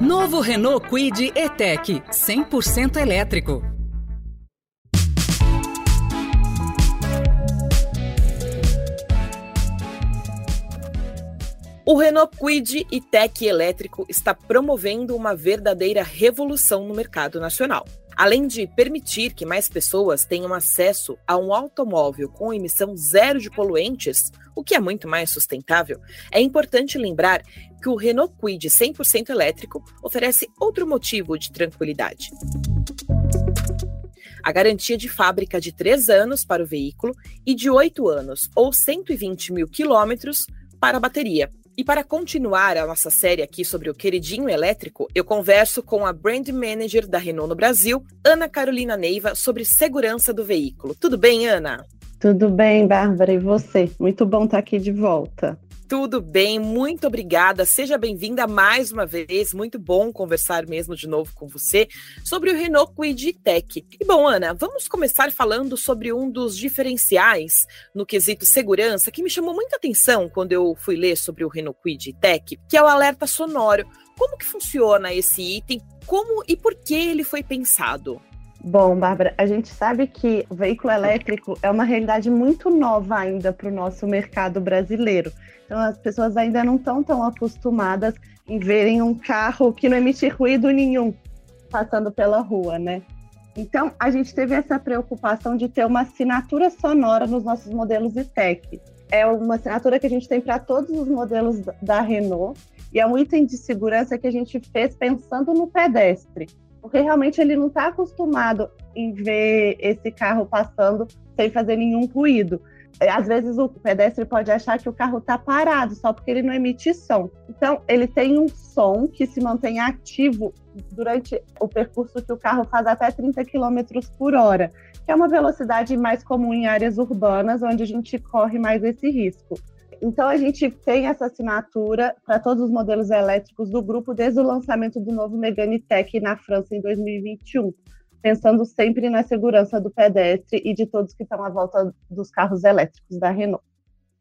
Novo Renault Kwid E-Tech 100% elétrico. O Renault Kwid e-Tech elétrico está promovendo uma verdadeira revolução no mercado nacional. Além de permitir que mais pessoas tenham acesso a um automóvel com emissão zero de poluentes, o que é muito mais sustentável, é importante lembrar que o Renault Kwid 100% elétrico oferece outro motivo de tranquilidade. A garantia de fábrica de 3 anos para o veículo e de 8 anos ou 120 mil quilômetros para a bateria, e para continuar a nossa série aqui sobre o queridinho elétrico, eu converso com a Brand Manager da Renault no Brasil, Ana Carolina Neiva, sobre segurança do veículo. Tudo bem, Ana? Tudo bem, Bárbara, e você? Muito bom estar aqui de volta. Tudo bem, muito obrigada. Seja bem-vinda mais uma vez. Muito bom conversar mesmo de novo com você sobre o Renault Kwid Tech. E bom, Ana, vamos começar falando sobre um dos diferenciais no quesito segurança que me chamou muita atenção quando eu fui ler sobre o Renault Kwid Tech, que é o alerta sonoro. Como que funciona esse item? Como e por que ele foi pensado? Bom, Bárbara, a gente sabe que o veículo elétrico é uma realidade muito nova ainda para o nosso mercado brasileiro. Então, as pessoas ainda não estão tão acostumadas em verem um carro que não emite ruído nenhum passando pela rua, né? Então, a gente teve essa preocupação de ter uma assinatura sonora nos nossos modelos e-tech. É uma assinatura que a gente tem para todos os modelos da Renault e é um item de segurança que a gente fez pensando no pedestre, porque realmente ele não está acostumado em ver esse carro passando sem fazer nenhum ruído. É, às vezes o pedestre pode achar que o carro está parado só porque ele não emite som. Então, ele tem um som que se mantém ativo durante o percurso que o carro faz até 30 km por hora, que é uma velocidade mais comum em áreas urbanas, onde a gente corre mais esse risco. Então, a gente tem essa assinatura para todos os modelos elétricos do grupo desde o lançamento do novo Megane Tech na França em 2021 pensando sempre na segurança do pedestre e de todos que estão à volta dos carros elétricos da Renault.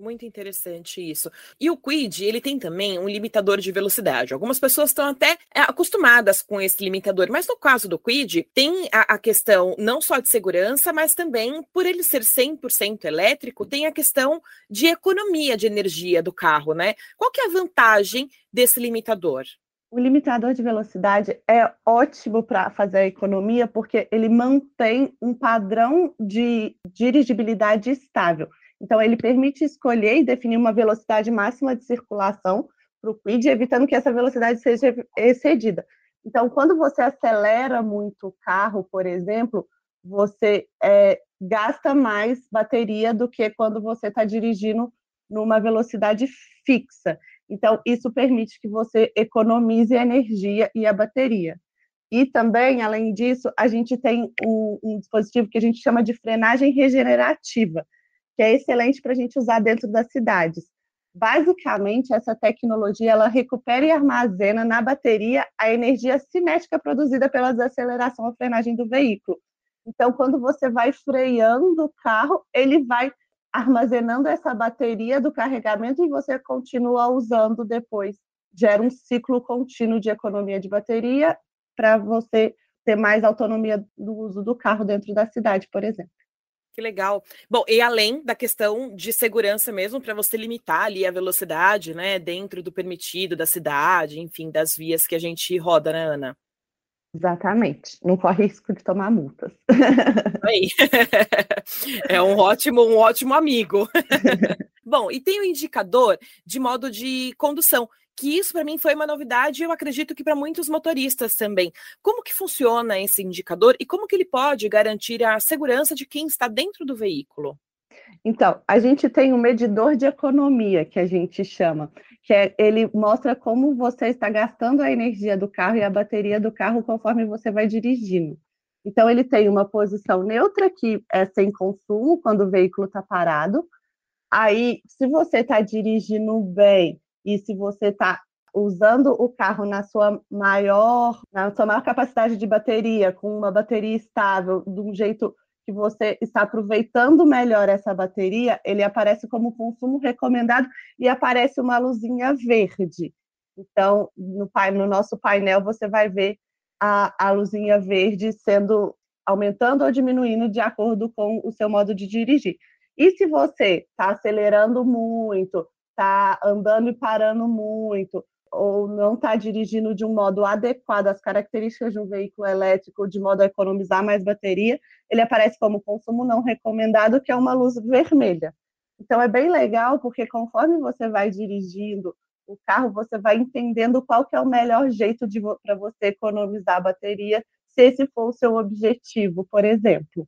Muito interessante isso. E o Quid, ele tem também um limitador de velocidade. Algumas pessoas estão até é, acostumadas com esse limitador, mas no caso do Quid, tem a, a questão não só de segurança, mas também, por ele ser 100% elétrico, tem a questão de economia de energia do carro, né? Qual que é a vantagem desse limitador? O limitador de velocidade é ótimo para fazer a economia, porque ele mantém um padrão de dirigibilidade estável. Então, ele permite escolher e definir uma velocidade máxima de circulação para o quid, evitando que essa velocidade seja excedida. Então, quando você acelera muito o carro, por exemplo, você é, gasta mais bateria do que quando você está dirigindo numa velocidade fixa. Então, isso permite que você economize a energia e a bateria. E também, além disso, a gente tem um, um dispositivo que a gente chama de frenagem regenerativa, que é excelente para a gente usar dentro das cidades. Basicamente, essa tecnologia ela recupera e armazena na bateria a energia cinética produzida pela desaceleração ou frenagem do veículo. Então, quando você vai freando o carro, ele vai armazenando essa bateria do carregamento e você continua usando depois. Gera um ciclo contínuo de economia de bateria para você ter mais autonomia do uso do carro dentro da cidade, por exemplo. Que legal. Bom, e além da questão de segurança mesmo, para você limitar ali a velocidade, né, dentro do permitido da cidade, enfim, das vias que a gente roda, né, Ana? Exatamente. Não corre risco de tomar multas. É um ótimo, um ótimo amigo. Bom, e tem o um indicador de modo de condução, que isso para mim foi uma novidade e eu acredito que para muitos motoristas também. Como que funciona esse indicador e como que ele pode garantir a segurança de quem está dentro do veículo? Então, a gente tem um medidor de economia, que a gente chama, que é, ele mostra como você está gastando a energia do carro e a bateria do carro conforme você vai dirigindo. Então, ele tem uma posição neutra, que é sem consumo, quando o veículo está parado. Aí, se você está dirigindo bem e se você está usando o carro na sua maior, na sua maior capacidade de bateria, com uma bateria estável, de um jeito que você está aproveitando melhor essa bateria, ele aparece como consumo recomendado e aparece uma luzinha verde. Então, no, no nosso painel, você vai ver a, a luzinha verde sendo aumentando ou diminuindo de acordo com o seu modo de dirigir. E se você está acelerando muito, está andando e parando muito, ou não está dirigindo de um modo adequado às características de um veículo elétrico, de modo a economizar mais bateria, ele aparece como consumo não recomendado, que é uma luz vermelha. Então é bem legal, porque conforme você vai dirigindo o carro, você vai entendendo qual que é o melhor jeito para você economizar a bateria, se esse for o seu objetivo, por exemplo.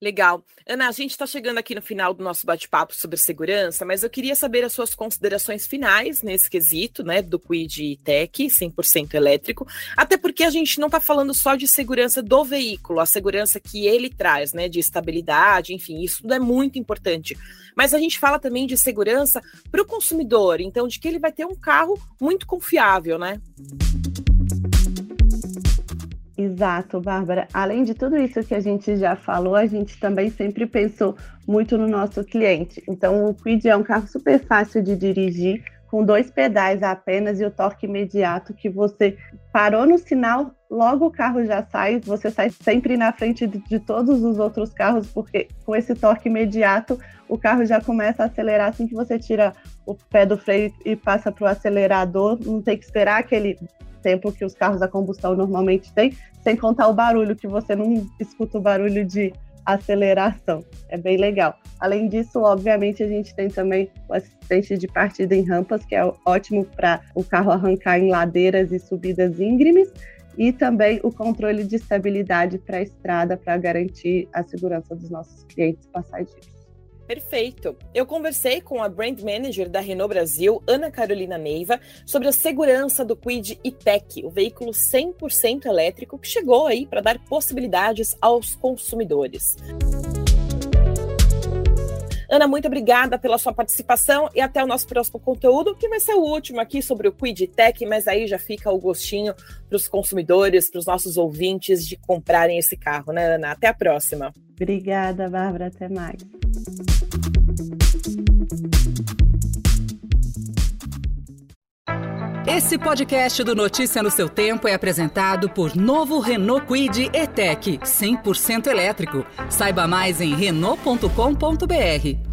Legal. Ana, a gente está chegando aqui no final do nosso bate-papo sobre segurança, mas eu queria saber as suas considerações finais nesse quesito, né, do Quid Tech 100% elétrico, até porque a gente não está falando só de segurança do veículo, a segurança que ele traz, né, de estabilidade, enfim, isso tudo é muito importante. Mas a gente fala também de segurança para o consumidor, então de que ele vai ter um carro muito confiável, né? Exato, Bárbara. Além de tudo isso que a gente já falou, a gente também sempre pensou muito no nosso cliente. Então, o Quid é um carro super fácil de dirigir, com dois pedais apenas e o torque imediato que você parou no sinal, logo o carro já sai, você sai sempre na frente de, todos os outros carros, porque com esse torque imediato o carro já começa a acelerar assim que você tira o pé do freio e passa para o acelerador, não tem que esperar aquele tempo que os carros a combustão normalmente têm, sem contar o barulho, que você não escuta o barulho de aceleração. É bem legal. Além disso, obviamente, a gente tem também o assistente de partida em rampas, que é ótimo para o carro arrancar em ladeiras e subidas íngremes, e também o controle de estabilidade para a estrada para garantir a segurança dos nossos clientes passageiros. Perfeito. Eu conversei com a Brand Manager da Renault Brasil, Ana Carolina Neiva, sobre a segurança do Quid e-Tech, o veículo 100% elétrico que chegou aí para dar possibilidades aos consumidores. Ana, muito obrigada pela sua participação e até o nosso próximo conteúdo, que vai ser o último aqui sobre o Quid Tech, mas aí já fica o gostinho para os consumidores, para os nossos ouvintes de comprarem esse carro, né, Ana? Até a próxima. Obrigada, Bárbara. Até mais. Esse podcast do Notícia no seu tempo é apresentado por novo Renault Quid E-Tech, 100% elétrico. Saiba mais em renault.com.br.